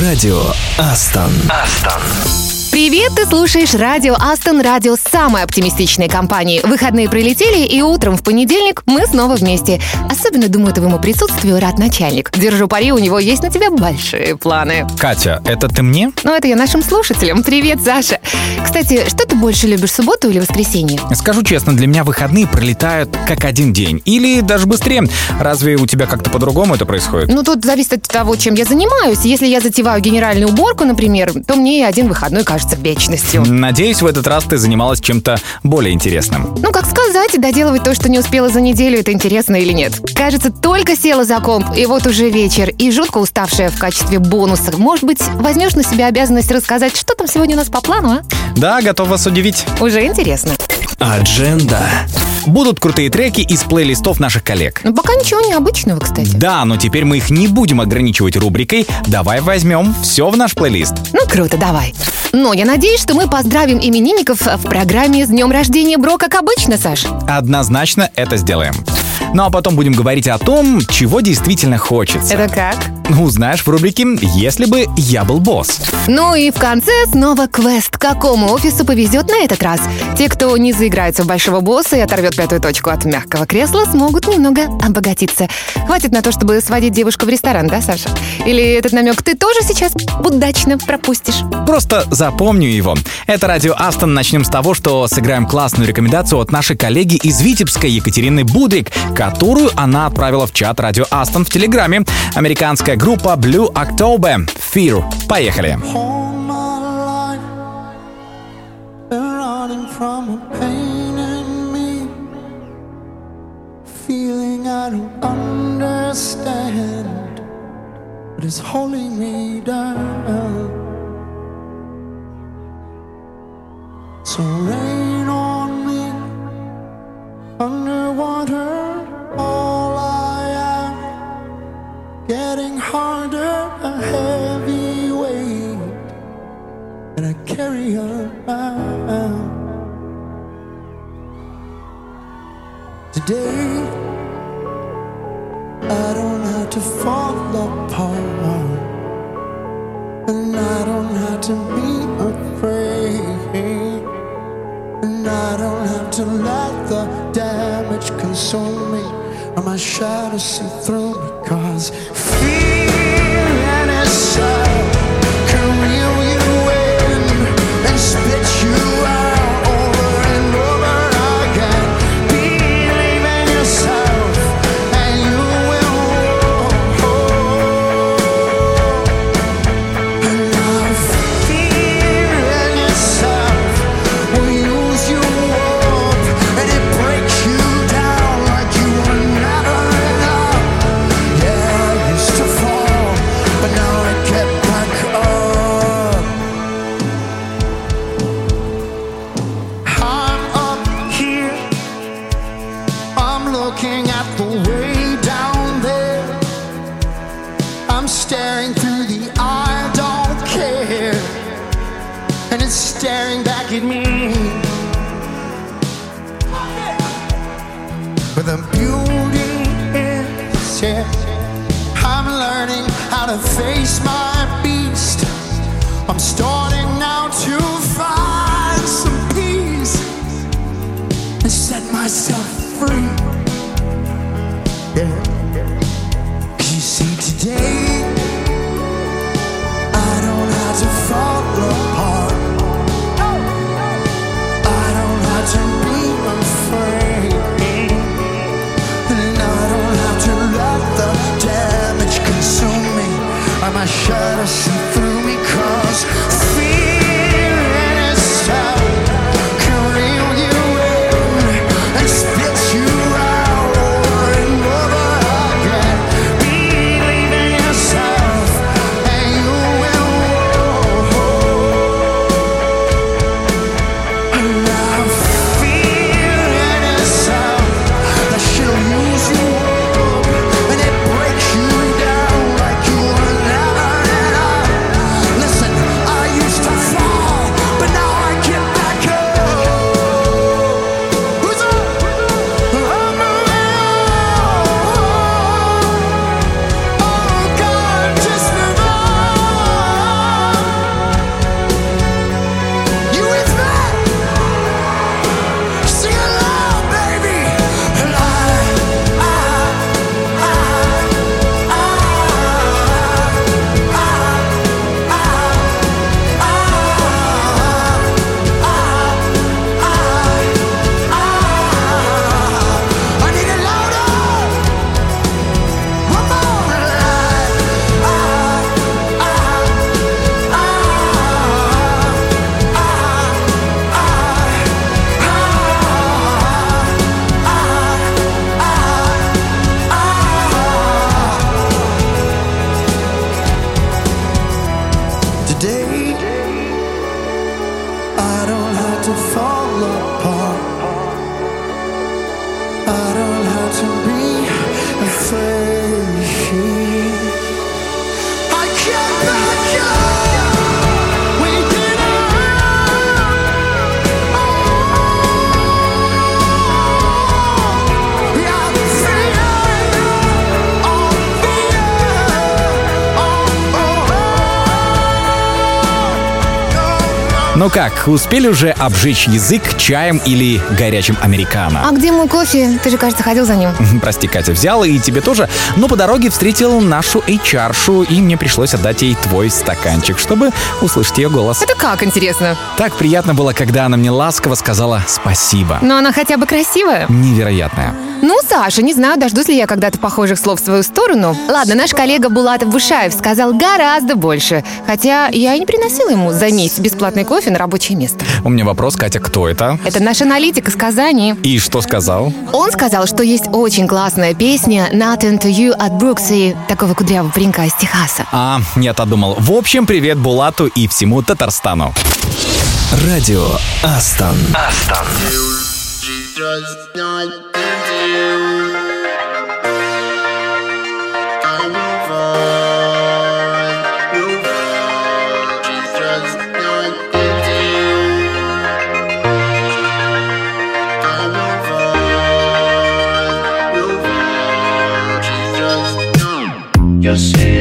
Радио Астон. Астон. Привет, ты слушаешь радио Астон, радио самой оптимистичной компании. Выходные прилетели, и утром в понедельник мы снова вместе. Особенно, думаю, твоему присутствию рад начальник. Держу пари, у него есть на тебя большие планы. Катя, это ты мне? Ну, это я нашим слушателям. Привет, Саша. Кстати, что ты больше любишь, субботу или воскресенье? Скажу честно, для меня выходные пролетают как один день. Или даже быстрее. Разве у тебя как-то по-другому это происходит? Ну, тут зависит от того, чем я занимаюсь. Если я затеваю генеральную уборку, например, то мне и один выходной кажется вечностью. Надеюсь, в этот раз ты занималась чем-то более интересным. Ну, как сказать, доделывать то, что не успела за неделю, это интересно или нет. Кажется, только села за комп, и вот уже вечер, и жутко уставшая в качестве бонуса. Может быть, возьмешь на себя обязанность рассказать, что там сегодня у нас по плану, а? Да, готов вас удивить. Уже интересно. Адженда. Будут крутые треки из плейлистов наших коллег. Ну, пока ничего необычного, кстати. Да, но теперь мы их не будем ограничивать рубрикой «Давай возьмем все в наш плейлист». Ну, круто, давай. Но я надеюсь, что мы поздравим именинников в программе «С днем рождения, Бро», как обычно, Саш. Однозначно это сделаем. Ну а потом будем говорить о том, чего действительно хочется. Это как? Узнаешь в рубрике «Если бы я был босс». Ну и в конце снова квест. Какому офису повезет на этот раз? Те, кто не заиграется в большого босса и оторвет пятую точку от мягкого кресла, смогут немного обогатиться. Хватит на то, чтобы сводить девушку в ресторан, да, Саша? Или этот намек ты тоже сейчас удачно пропустишь? Просто запомню его. Это радио Астон. Начнем с того, что сыграем классную рекомендацию от нашей коллеги из Витебска Екатерины Будрик, которую она отправила в чат радио Астон в Телеграме. Американская группа Blue October. Fear. Поехали. running from a pain feeling I don't understand. But it's holding me down. So rain on me underwater all I am. Getting harder a heavy weight. And I carry around. shadows see through the Ну как, успели уже обжечь язык чаем или горячим американо? А где мой кофе? Ты же, кажется, ходил за ним. Прости, Катя, взял и тебе тоже. Но по дороге встретил нашу HR-шу, и мне пришлось отдать ей твой стаканчик, чтобы услышать ее голос. Это как, интересно? Так приятно было, когда она мне ласково сказала спасибо. Но она хотя бы красивая. Невероятная. Ну, Саша, не знаю, дождусь ли я когда-то похожих слов в свою сторону. Ладно, наш коллега Булатов Бушаев сказал гораздо больше. Хотя я и не приносила ему за месяц бесплатный кофе на рабочее место. У меня вопрос, Катя, кто это? Это наш аналитик из Казани. И что сказал? Он сказал, что есть очень классная песня «Nothing to you» от Брукси, такого кудрявого паренька из Техаса. А, нет, одумал. В общем, привет Булату и всему Татарстану. Радио Астон. Астон. 就是。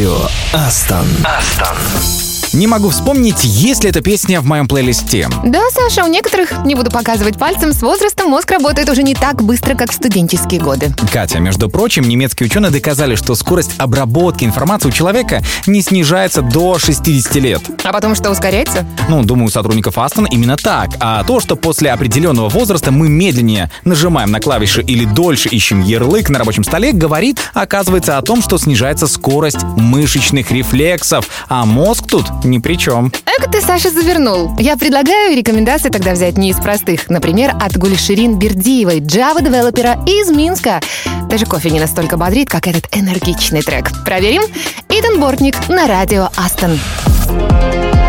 Радио Астон. Астон. Не могу вспомнить, есть ли эта песня в моем плейлисте. Да, Саша, у некоторых, не буду показывать пальцем, с возрастом мозг работает уже не так быстро, как в студенческие годы. Катя, между прочим, немецкие ученые доказали, что скорость обработки информации у человека не снижается до 60 лет. А потом что, ускоряется? Ну, думаю, у сотрудников Астон именно так. А то, что после определенного возраста мы медленнее нажимаем на клавиши или дольше ищем ярлык на рабочем столе, говорит, оказывается, о том, что снижается скорость мышечных рефлексов, а мозг тут ни при чем. Эка ты, Саша, завернул. Я предлагаю рекомендации тогда взять не из простых. Например, от Гульширин Бердиевой, Java-девелопера из Минска. Даже кофе не настолько бодрит, как этот энергичный трек. Проверим? Итан Бортник на радио Астон. eyes,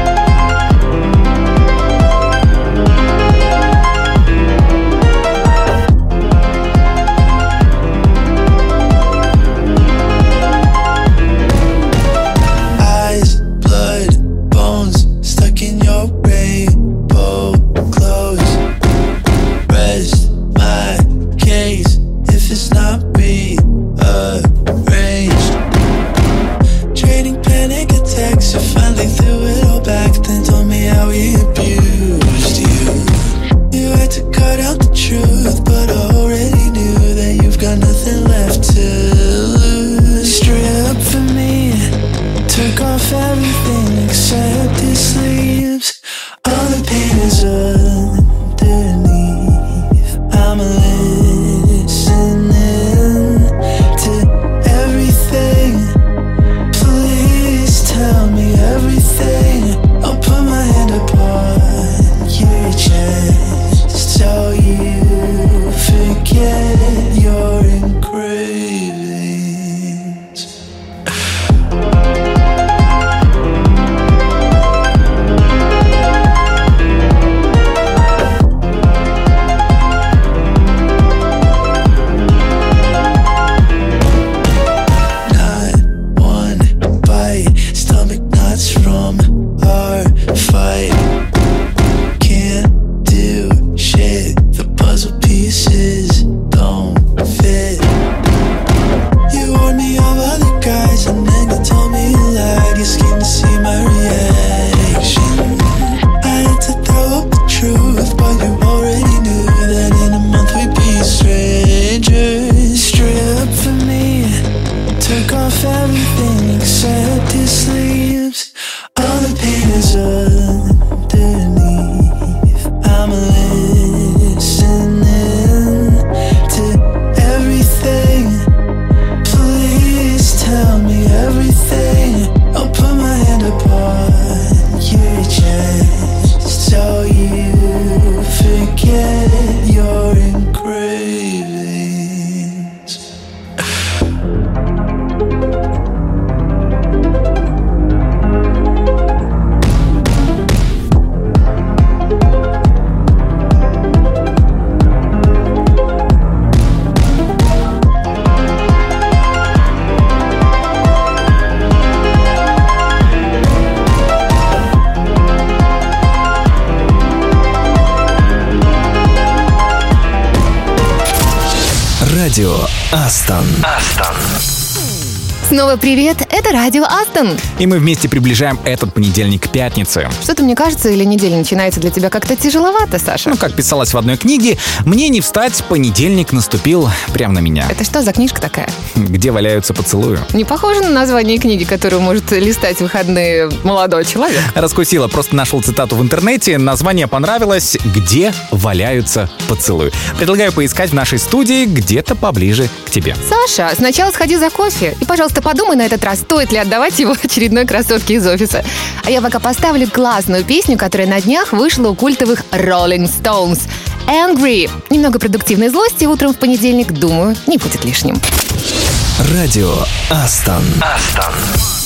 everything except his sleeves. All the pain is underneath. you Снова привет, это радио Астон. И мы вместе приближаем этот понедельник к пятнице. Что-то мне кажется, или неделя начинается для тебя как-то тяжеловато, Саша? Ну, как писалось в одной книге, мне не встать, понедельник наступил прямо на меня, Это что за книжка такая? где валяются поцелую. Не похоже на название книги, которую может листать в выходные молодой человек? Раскусила, просто нашел цитату в интернете, название понравилось «Где валяются поцелуи». Предлагаю поискать в нашей студии где-то поближе к тебе. Саша, сначала сходи за кофе и, пожалуйста, подумай на этот раз, стоит ли отдавать его очередной красотке из офиса. А я пока поставлю классную песню, которая на днях вышла у культовых Rolling Stones. Angry. Немного продуктивной злости утром в понедельник, думаю, не будет лишним. Радио Астон. Астон.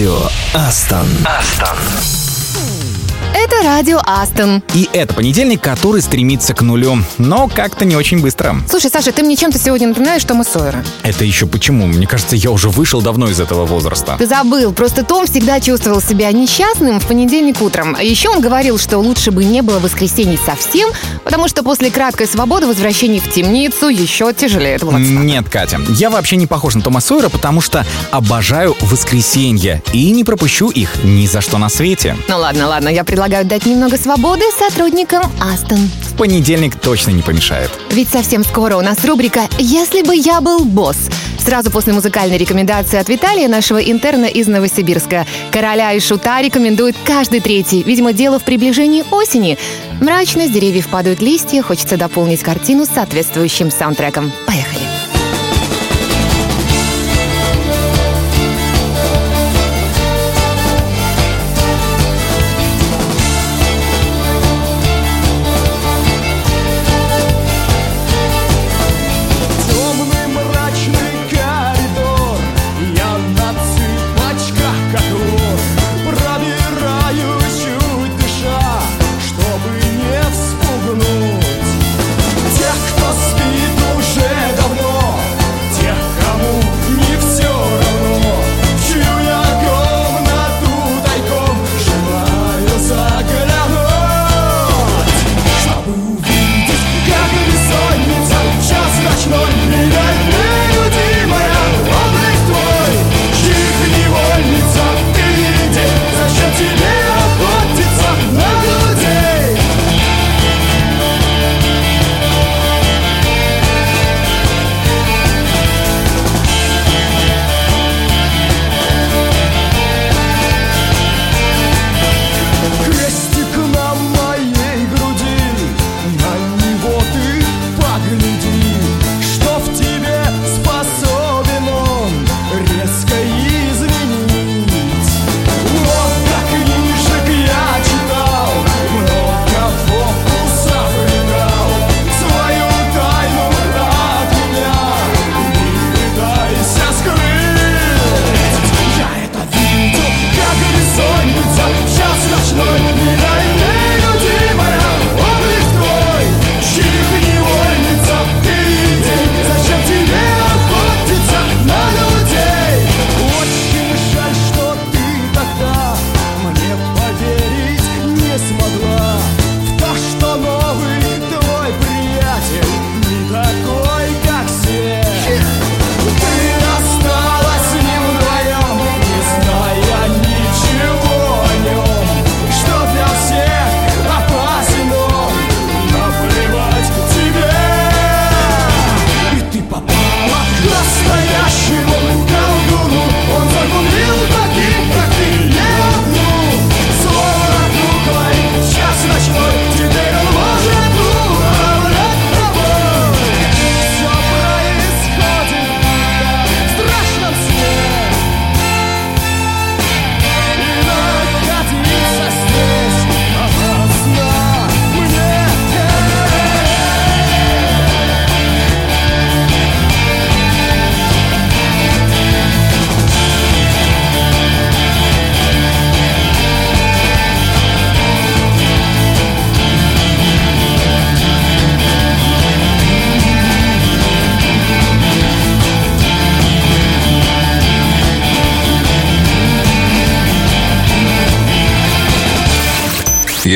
Радио Астон. Астон. Это радио Астон. И это понедельник, который стремится к нулю, но как-то не очень быстро. Слушай, Саша, ты мне чем-то сегодня напоминаешь Тома Сойера. Это еще почему? Мне кажется, я уже вышел давно из этого возраста. Ты забыл, просто Том всегда чувствовал себя несчастным в понедельник утром. А еще он говорил, что лучше бы не было воскресений совсем, потому что после краткой свободы возвращение в темницу еще тяжелее этого Нет, Катя, я вообще не похож на Тома Сойера, потому что обожаю воскресенья и не пропущу их ни за что на свете. Ну ладно, ладно, я предлагаю дать немного свободы сотрудникам Астон. В понедельник точно не помешает. Ведь совсем скоро у нас рубрика «Если бы я был босс». Сразу после музыкальной рекомендации от Виталия, нашего интерна из Новосибирска. Короля и шута рекомендует каждый третий. Видимо, дело в приближении осени. Мрачно, с деревьев падают листья, хочется дополнить картину соответствующим саундтреком. Поехали.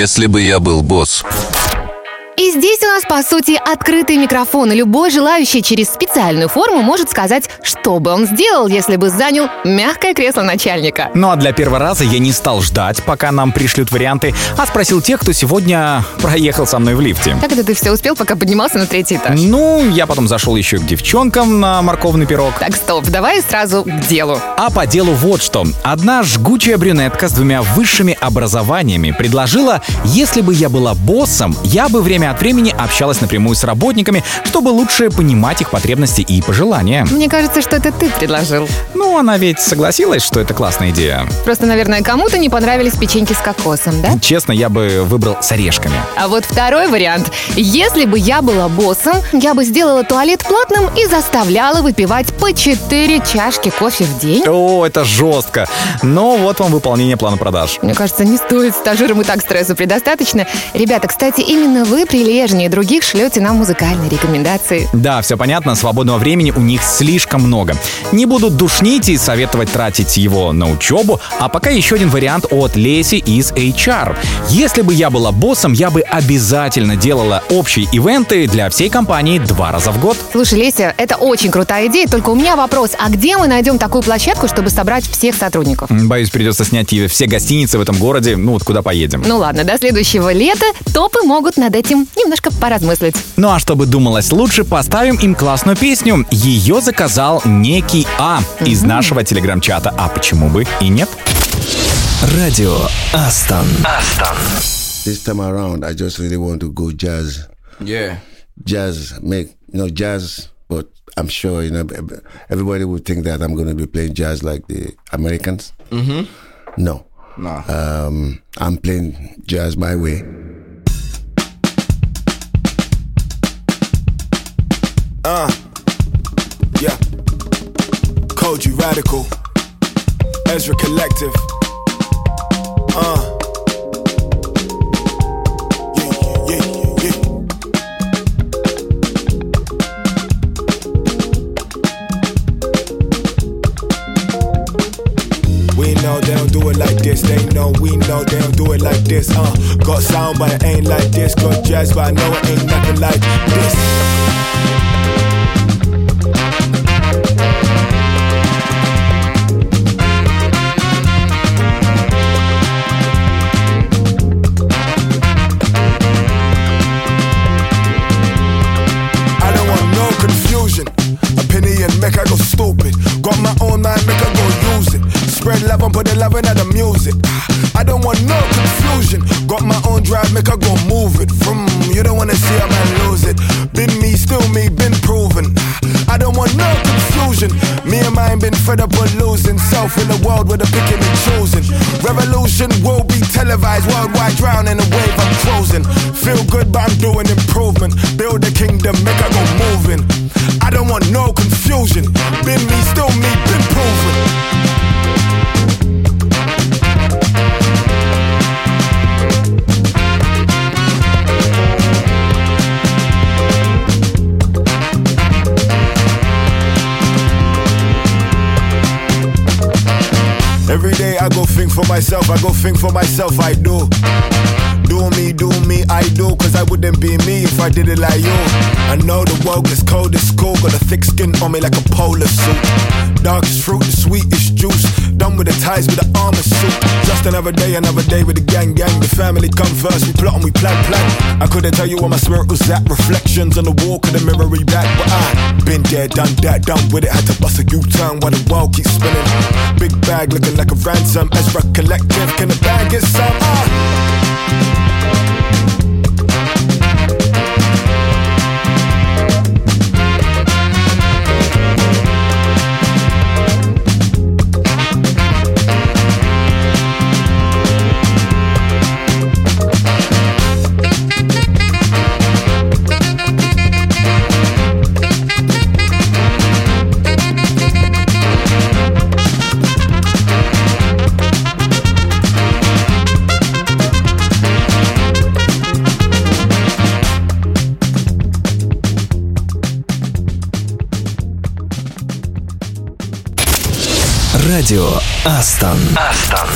Если бы я был босс. И здесь у нас, по сути, открытый микрофон, любой желающий через специальную форму может сказать, что бы он сделал, если бы занял мягкое кресло начальника. Ну а для первого раза я не стал ждать, пока нам пришлют варианты, а спросил тех, кто сегодня проехал со мной в лифте. Как это ты все успел, пока поднимался на третий этаж? Ну, я потом зашел еще к девчонкам на морковный пирог. Так, стоп, давай сразу к делу. А по делу вот что. Одна жгучая брюнетка с двумя высшими образованиями предложила, если бы я была боссом, я бы время от времени общалась напрямую с работниками, чтобы лучше понимать их потребности и пожелания. Мне кажется, что это ты предложил. Ну, она ведь согласилась, что это классная идея. Просто, наверное, кому-то не понравились печеньки с кокосом, да? Честно, я бы выбрал с орешками. А вот второй вариант. Если бы я была боссом, я бы сделала туалет платным и заставляла выпивать по 4 чашки кофе в день. О, это жестко. Но вот вам выполнение плана продаж. Мне кажется, не стоит стажирам и так стрессу предостаточно. Ребята, кстати, именно вы прилежнее других шлете нам музыкальные рекомендации. Да, все понятно, свободного времени у них слишком много. Не буду душнить и советовать тратить его на учебу, а пока еще один вариант от Леси из HR. Если бы я была боссом, я бы обязательно делала общие ивенты для всей компании два раза в год. Слушай, Леся, это очень крутая идея, только у меня вопрос, а где мы найдем такую площадку, чтобы собрать всех сотрудников? Боюсь, придется снять все гостиницы в этом городе, ну вот куда поедем. Ну ладно, до следующего лета топы могут над этим немножко поразмыслить. Ну а чтобы думалось лучше, поставим им классную песню. Ее заказал некий А из нашего телеграм-чата. А почему бы и нет? Радио Астон. Астон. This time around, I just really want to go jazz. Yeah. Jazz, make, you know, jazz, but I'm sure, you know, everybody would think that I'm going to be playing jazz like the Americans. Mm-hmm. No. Nah. Um, I'm playing jazz my way. Yeah. Koji Radical. Ezra Collective. Uh. Yeah, yeah, yeah. We know they don't do it like this. They know we know they don't do it like this. Uh, got sound, but it ain't like this. Got jazz, but I know it ain't nothing like this. And put the in music. I don't want no confusion. Got my own drive, make I go move it. From you don't wanna see a man lose it. Been me, still me, been proven. I don't want no confusion. Me and mine been fed up on losing. Self in the world with the picking and choosing. Revolution will be televised worldwide, drowning the wave I'm closing. Feel good, but I'm doing improvement. Build a kingdom, make I go moving. I don't want no confusion. Been me, still me, been proven. I go think for myself, I go think for myself, I do. Do me, do me, I do, cause I wouldn't be me if I did it like you. I know the world gets cold at school, got a thick skin on me like a polar suit. Darkest fruit, the sweetest juice. Done with the ties with the armor suit. Just another day, another day with the gang, gang. The family come first, we plot and we plan, plan. I couldn't tell you where my spirit was at. Reflections on the wall, could the mirror back, but I been there, done that, done with it. Had to bust a U-turn while the world keeps spinning. Big bag looking like a ransom. Ezra Collective, can the bag get some? Ah. Thank you Радио Астон. Астон.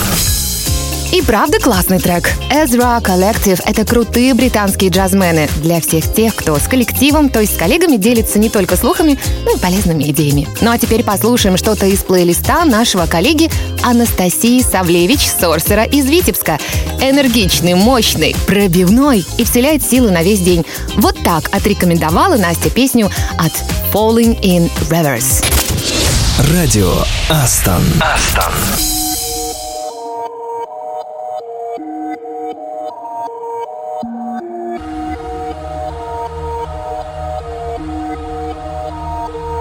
И правда классный трек. Ezra Collective — это крутые британские джазмены для всех тех, кто с коллективом, то есть с коллегами делится не только слухами, но и полезными идеями. Ну а теперь послушаем что-то из плейлиста нашего коллеги Анастасии Савлевич, сорсера из Витебска. Энергичный, мощный, пробивной и вселяет силы на весь день. Вот так отрекомендовала Настя песню от Falling in Reverse. Радио Астон. Астон.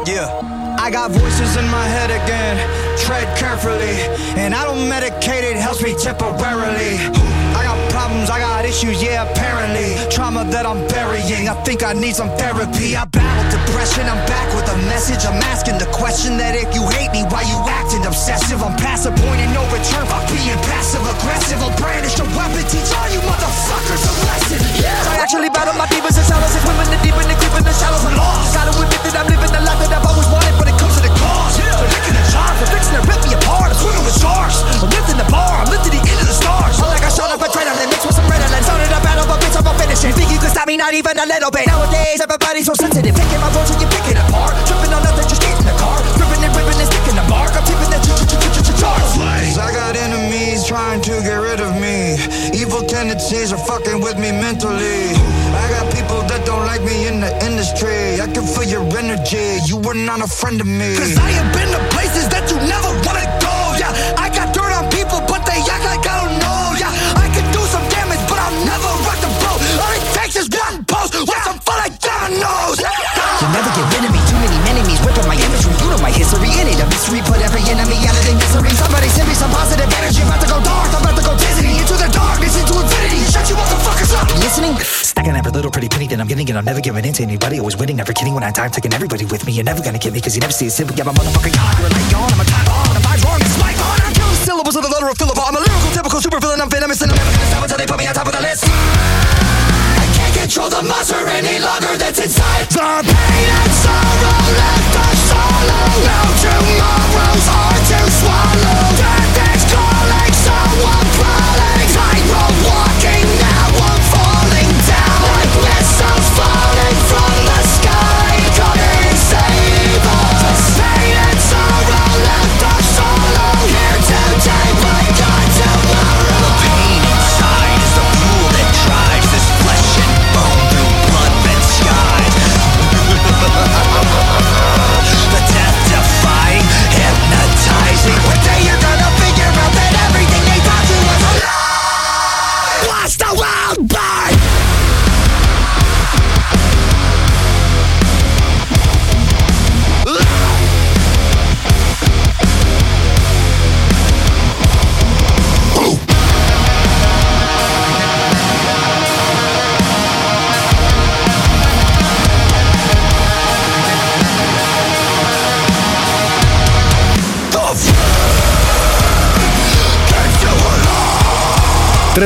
Yeah, I got voices in my head again. Tread carefully, and I don't medicate it, helps me temporarily. I got problems, I got issues, yeah, apparently. Trauma that I'm burying, I think I need some therapy. I battled depression, I'm back with a message. I'm asking the question that if you hate me, why you acting obsessive? I'm past the no return by being passive aggressive. I'll brandish a weapon, teach all you motherfuckers a lesson. Yeah. I actually battle my demons and shadows and women the deep and the creep in the shadows and lost. Gotta admit that I'm living the life that I've always wanted, but the fixing to rip me apart. I'm swimming with sharks. I'm lifting the bar, I'm lifting the end of the stars. I'm like I shot up adrenaline, mixed with some Ritalin. Started a battle, but bitch, I'm gonna finish it. Think you can stop me, not even a little bit. Nowadays, everybody's so sensitive. Picking my words and you picking apart. Tripping on nothing, just get in the car. Ripping and ripping and sticking the mark. I'm tipping the charts. I got enemies trying to get rid of me. Evil tendencies are fucking with me mentally. Like me in the industry. I can feel your energy. You were not a friend of me. Cause I have been to places that you never wanna go. Yeah, I got dirt on people, but they act like I don't know. Yeah, I can do some damage, but I'll never rock the boat. All it takes is one post with some fun like dominoes. You'll never get rid of me. Too many enemies whipping my imagery. You know my history in it. A mystery. Put every enemy out of their misery. Somebody send me some positive that I'm getting, and I'm never giving in to anybody. Always winning, never kidding when I die. I'm taking everybody with me. You're never gonna get me, cause you never see a simple. Yeah, my motherfucker. You're a yawn. I'm a time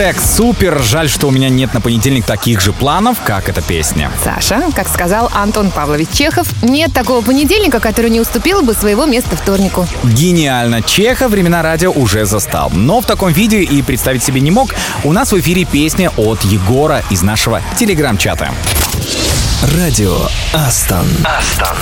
Трек супер. Жаль, что у меня нет на понедельник таких же планов, как эта песня. Саша, как сказал Антон Павлович Чехов, нет такого понедельника, который не уступил бы своего места вторнику. Гениально. Чеха времена радио уже застал. Но в таком виде и представить себе не мог. У нас в эфире песня от Егора из нашего телеграм-чата. Радио Астон. Астон.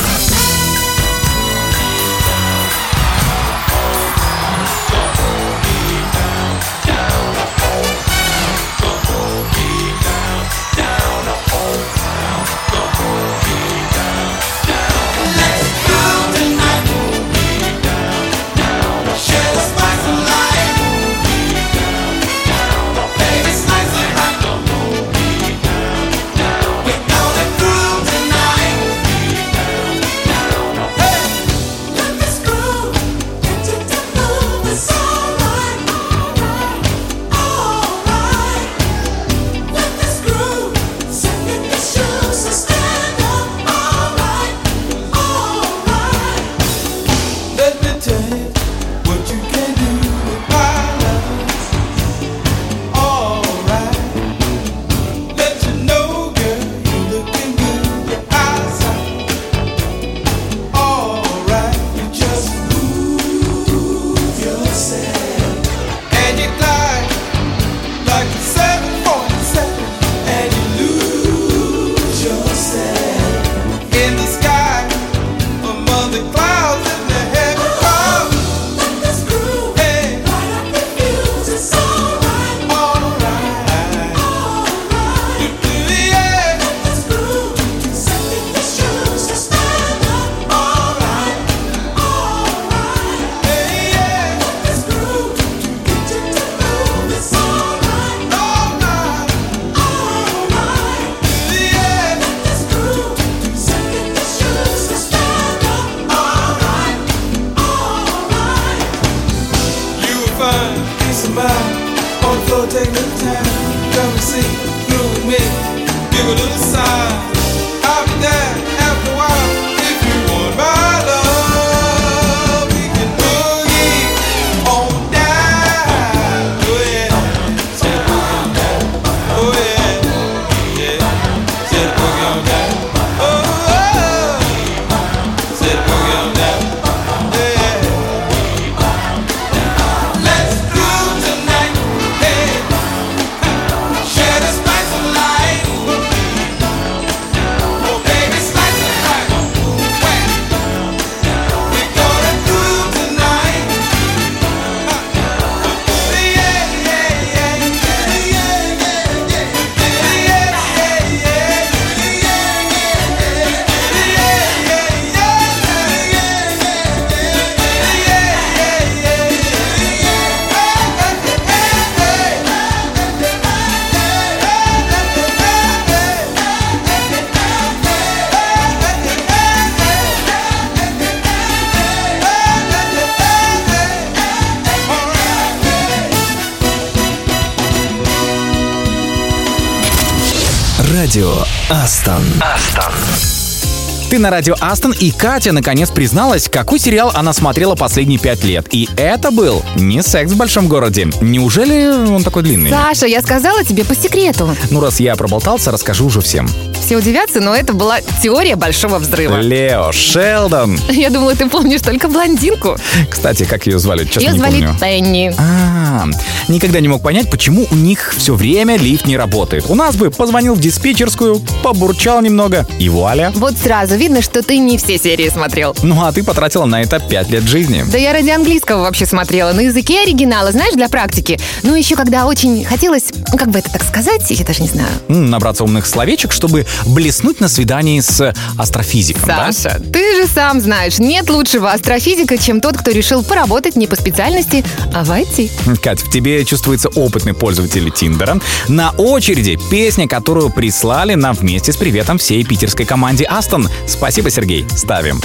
На радио Астон, и Катя наконец призналась, какой сериал она смотрела последние пять лет. И это был не секс в большом городе. Неужели он такой длинный? Саша, я сказала тебе по секрету. Ну, раз я проболтался, расскажу уже всем. Все удивятся, но это была теория большого взрыва. Лео Шелдон. Я думала, ты помнишь только блондинку. Кстати, как ее звали? Честно, Ее не звали помню. Пенни. А, никогда не мог понять, почему у них все время лифт не работает. У нас бы позвонил в диспетчерскую, побурчал немного, и вуаля. Вот сразу видно, что ты не все серии смотрел. Ну а ты потратила на это пять лет жизни. Да я ради английского вообще смотрела, на языке оригинала, знаешь, для практики. Ну, еще когда очень хотелось, как бы это так сказать, я даже не знаю. Набраться умных словечек, чтобы блеснуть на свидании с астрофизиком, да? Саша, ты же сам знаешь, нет лучшего астрофизика, чем тот, кто решил поработать не по специальности, а в IT. Кать, в тебе чувствуется опытный пользователь Тиндера. На очереди песня, которую прислали нам вместе с приветом всей питерской команде Астон. Спасибо, Сергей. Ставим.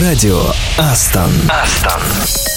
Радио Астон. Астон.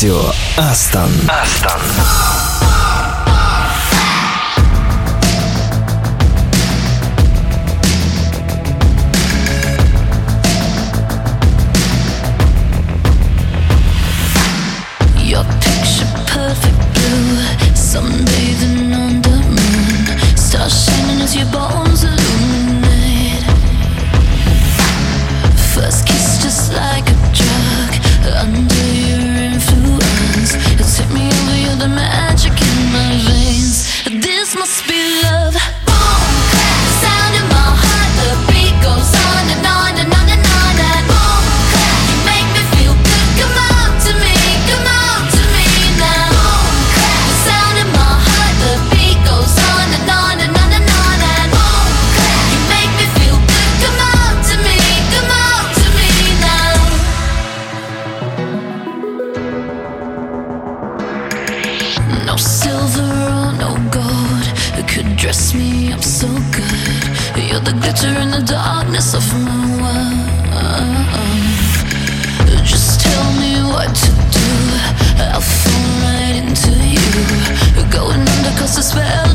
Радио Астон. Астон. cast a spell.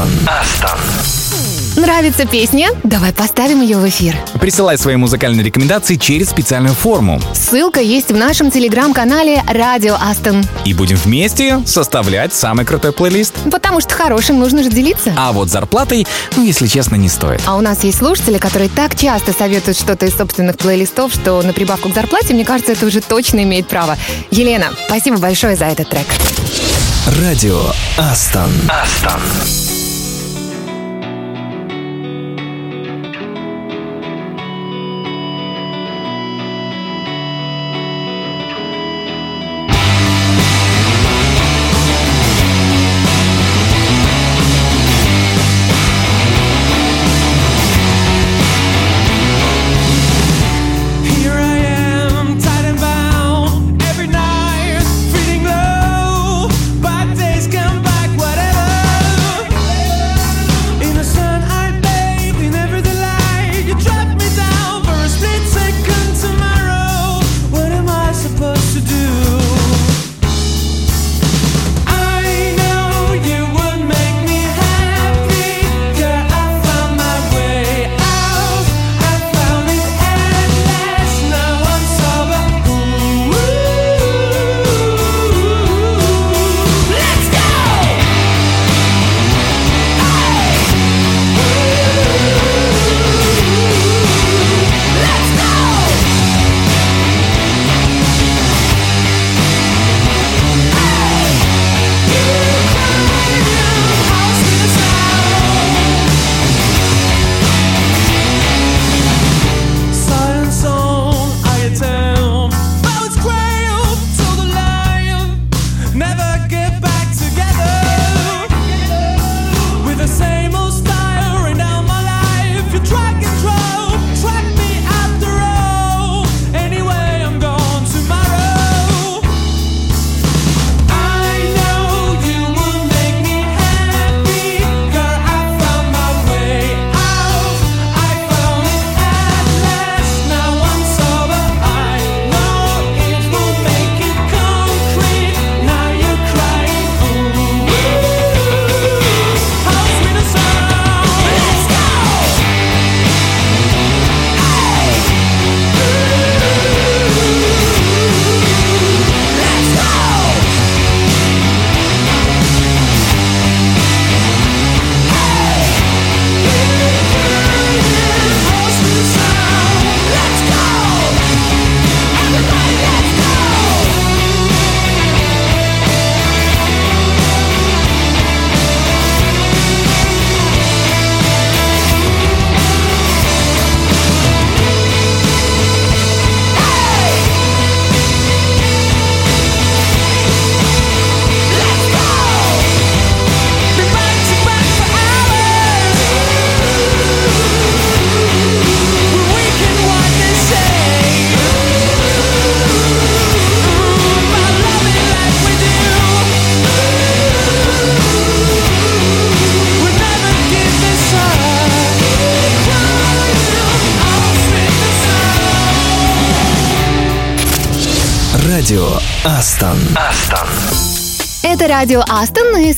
Астон. Астон. Нравится песня? Давай поставим ее в эфир. Присылай свои музыкальные рекомендации через специальную форму. Ссылка есть в нашем телеграм-канале «Радио Астон». И будем вместе составлять самый крутой плейлист. Потому что хорошим нужно же делиться. А вот зарплатой, ну, если честно, не стоит. А у нас есть слушатели, которые так часто советуют что-то из собственных плейлистов, что на прибавку к зарплате, мне кажется, это уже точно имеет право. Елена, спасибо большое за этот трек. Радио Астон. Астон.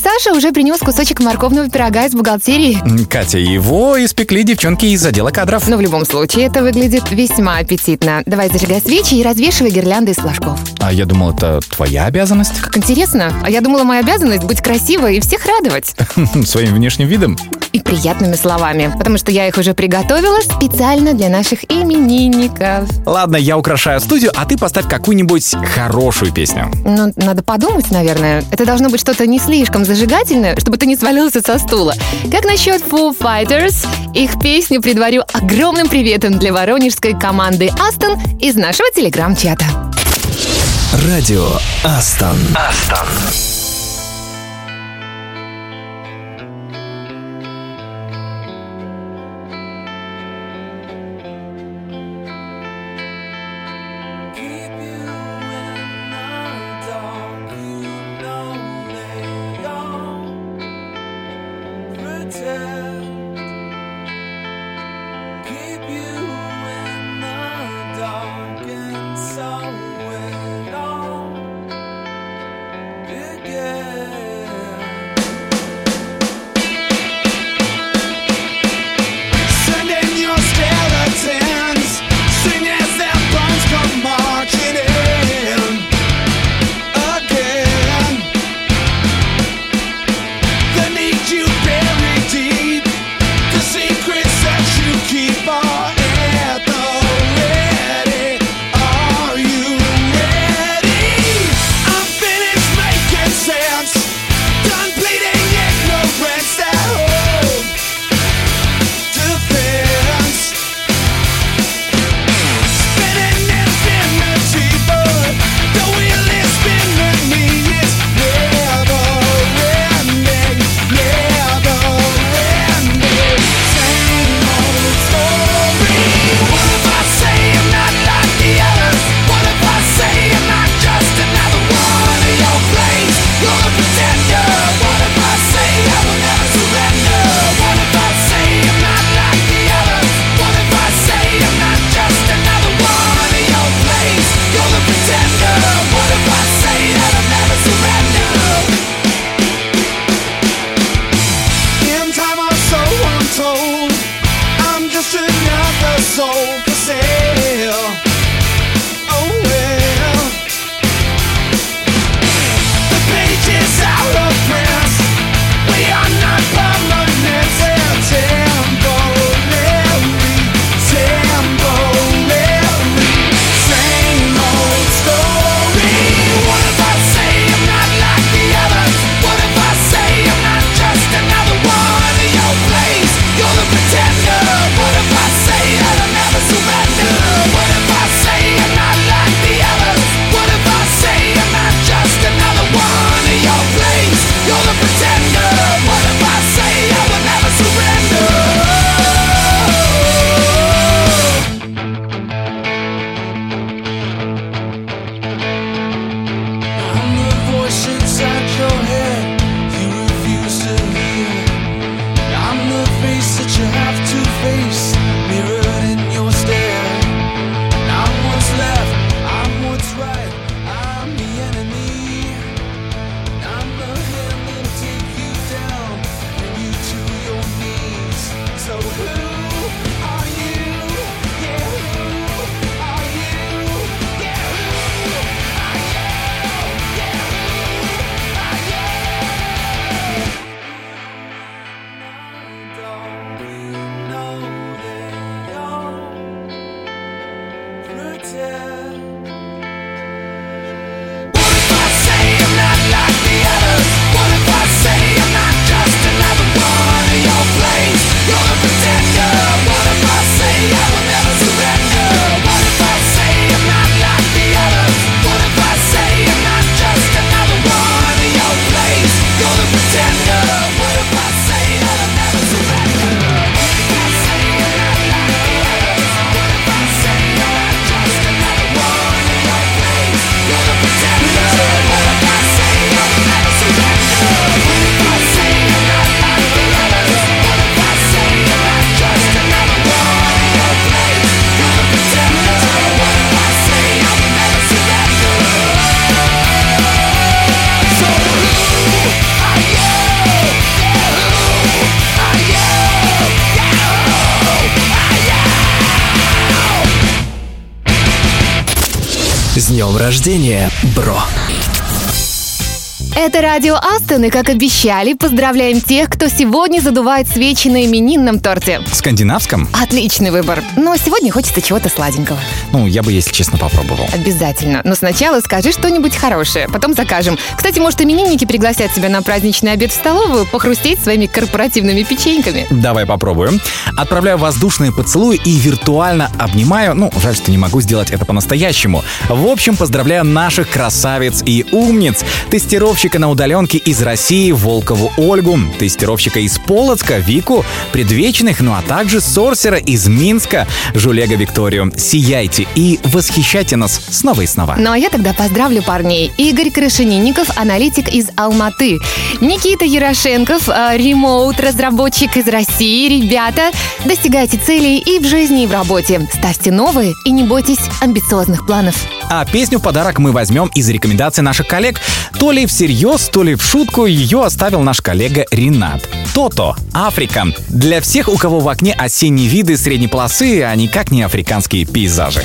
Саша уже принес кусочек морковного пирога из бухгалтерии. Катя, его испекли девчонки из отдела кадров. Но в любом случае это выглядит весьма аппетитно. Давай зажигай свечи и развешивай гирлянды из флажков. А я думал, это твоя обязанность. Как интересно. А я думала, моя обязанность быть красивой и всех радовать. Своим внешним видом. И приятными словами. Потому что я их уже приготовила специально для наших именинников. Ладно, я украшаю студию, а ты поставь какую-нибудь хорошую песню. Ну, надо подумать, наверное. Это должно быть что-то не слишком зажигательное, чтобы ты не свалился со стула. Как насчет Foo Fighters? Их песню предварю огромным приветом для воронежской команды Астон из нашего телеграм-чата. Радио Астон. Астон. Рождения, бро! Это радио Астон, и как обещали, поздравляем тех, кто сегодня задувает свечи на именинном торте. В скандинавском? Отличный выбор. Но сегодня хочется чего-то сладенького. Ну, я бы, если честно, попробовал. Обязательно. Но сначала скажи что-нибудь хорошее, потом закажем. Кстати, может, именинники пригласят тебя на праздничный обед в столовую похрустеть своими корпоративными печеньками. Давай попробуем. Отправляю воздушные поцелуи и виртуально обнимаю. Ну, жаль, что не могу сделать это по-настоящему. В общем, поздравляю наших красавиц и умниц. Тестировщика на удаленке из России Волкову Ольгу, тестировщика из Полоцка Вику, предвечных, ну а также сорсера из Минска Жулега Викторию. Сияйте и восхищайте нас снова и снова. Ну а я тогда поздравлю парней. Игорь Крашенинников, аналитик из Алматы. Никита Ярошенков, э, ремоут-разработчик из России. Ребята, достигайте целей и в жизни, и в работе. Ставьте новые и не бойтесь амбициозных планов. А песню в подарок мы возьмем из рекомендаций наших коллег. То ли всерьез, то ли в шутку ее оставил наш коллега Ренат. То-то, Африка. Для всех, у кого в окне осенние виды средней полосы, а никак не африканские пейзажи.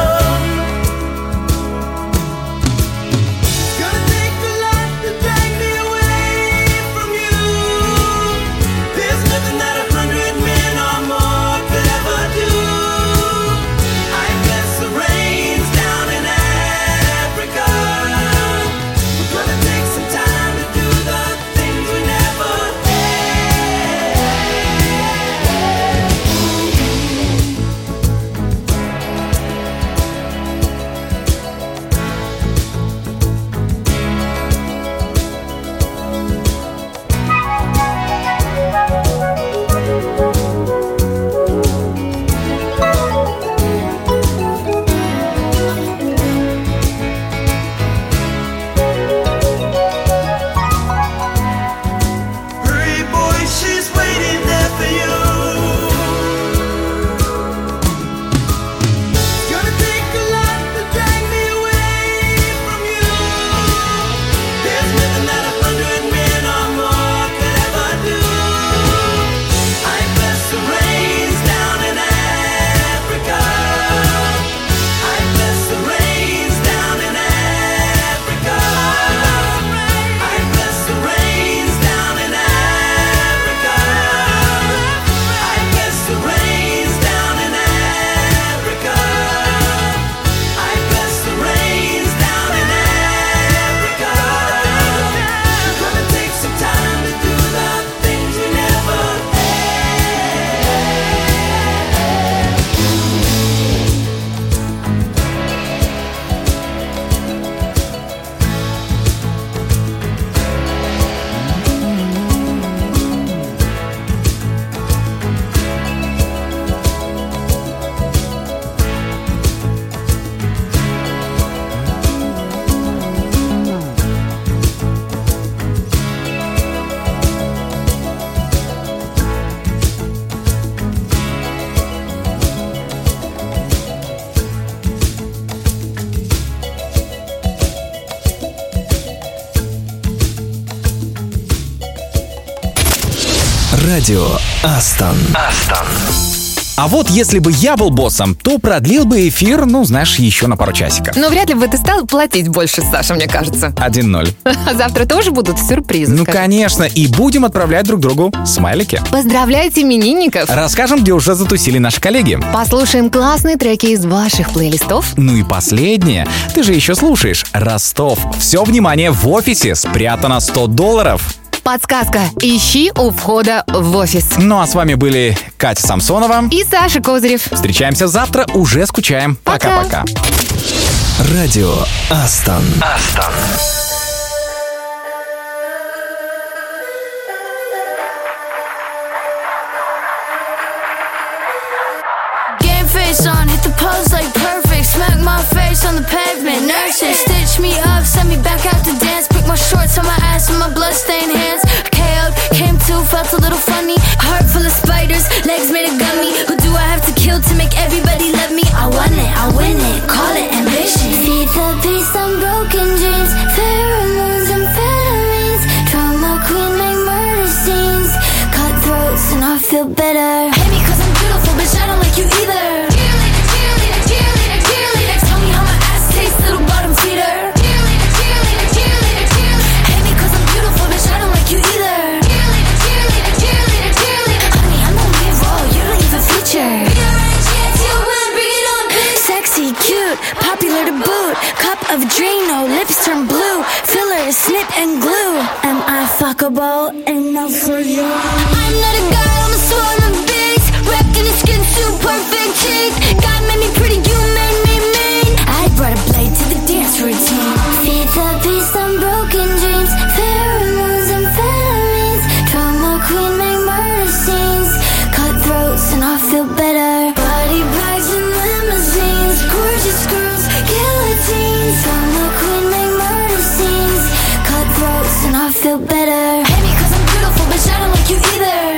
Радио Астон. Астон. А вот если бы я был боссом, то продлил бы эфир, ну, знаешь, еще на пару часиков. Но вряд ли бы ты стал платить больше, Саша, мне кажется. 1-0. А завтра тоже будут сюрпризы. Ну, скажи. конечно, и будем отправлять друг другу смайлики. Поздравляйте именинников! Расскажем, где уже затусили наши коллеги. Послушаем классные треки из ваших плейлистов. Ну и последнее. Ты же еще слушаешь. Ростов. Все внимание в офисе. Спрятано 100 долларов. Подсказка. Ищи у входа в офис. Ну а с вами были Катя Самсонова. И Саша Козырев. Встречаемся завтра, уже скучаем. Пока. Пока-пока. Радио Астон. Астон. Game face on, hit the pose like perfect. Smack my face on the pavement. Shorts on my ass and my bloodstained hands. KO'd, came to, felt a little funny. Fuckable enough for you? I'm not a guy, I'm a swarm of bees. Wrapped in a skin suit, perfect cheeks. God made me pretty, you made me mean. I brought a blade to the dance routine. Feed the beast on broken dreams. Pheromones and amphetamines. Trauma queen, make murder scenes. Cutthroats, and I feel better. Body bags and limousines. Gorgeous girls, guillotines. Trauma queen, make murder scenes. Cutthroats, and I feel better. You either.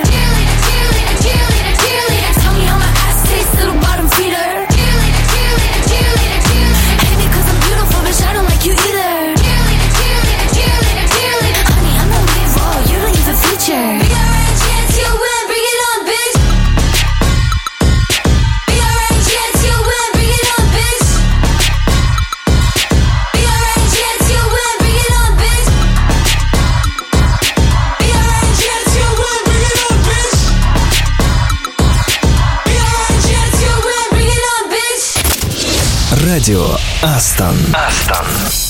Астон. Астон.